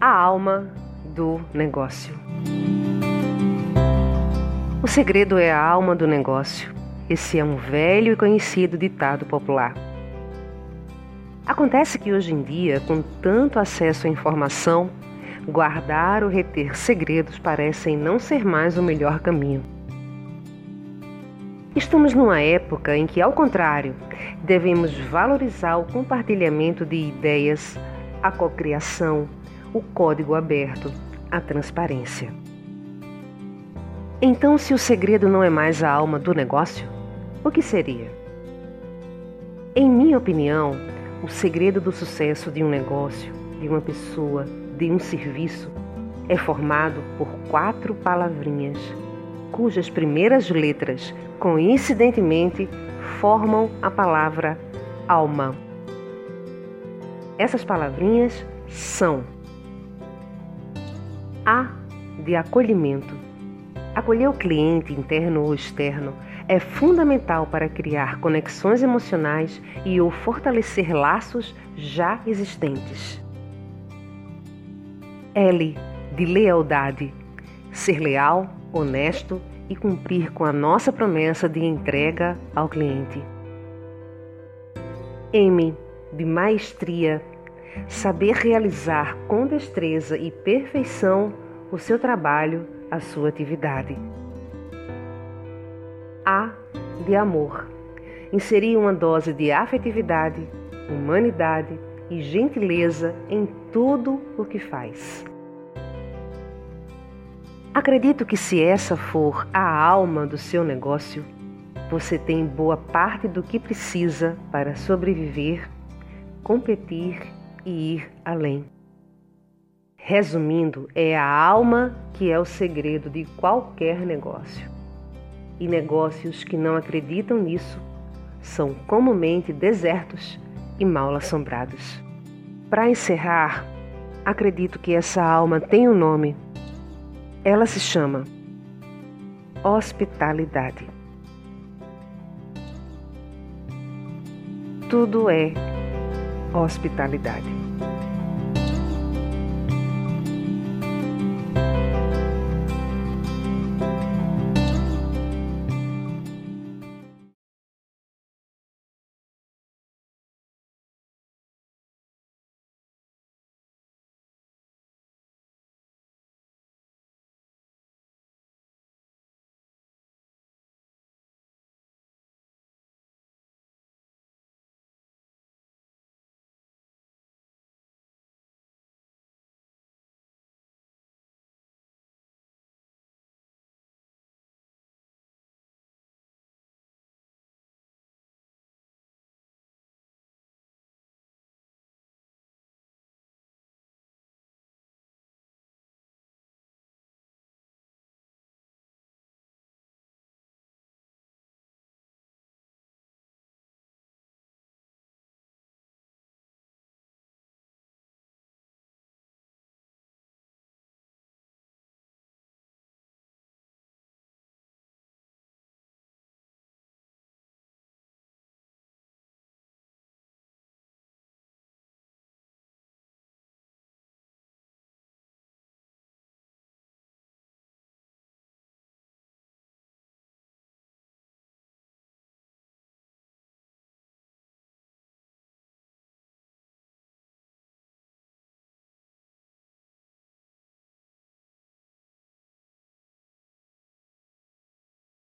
a alma do negócio. O segredo é a alma do negócio. Esse é um velho e conhecido ditado popular. Acontece que hoje em dia, com tanto acesso à informação, guardar ou reter segredos parecem não ser mais o melhor caminho. Estamos numa época em que, ao contrário, devemos valorizar o compartilhamento de ideias, a cocriação, o código aberto, a transparência. Então, se o segredo não é mais a alma do negócio, o que seria? Em minha opinião, o segredo do sucesso de um negócio, de uma pessoa, de um serviço é formado por quatro palavrinhas, cujas primeiras letras, coincidentemente, formam a palavra alma. Essas palavrinhas são a de acolhimento. Acolher o cliente interno ou externo é fundamental para criar conexões emocionais e ou fortalecer laços já existentes. L de lealdade. Ser leal, honesto e cumprir com a nossa promessa de entrega ao cliente. M de maestria saber realizar com destreza e perfeição o seu trabalho, a sua atividade. A de amor. Inserir uma dose de afetividade, humanidade e gentileza em tudo o que faz. Acredito que se essa for a alma do seu negócio, você tem boa parte do que precisa para sobreviver, competir e ir além. Resumindo, é a alma que é o segredo de qualquer negócio. E negócios que não acreditam nisso são comumente desertos e mal assombrados. Para encerrar, acredito que essa alma tem um nome. Ela se chama hospitalidade. Tudo é hospitalidade.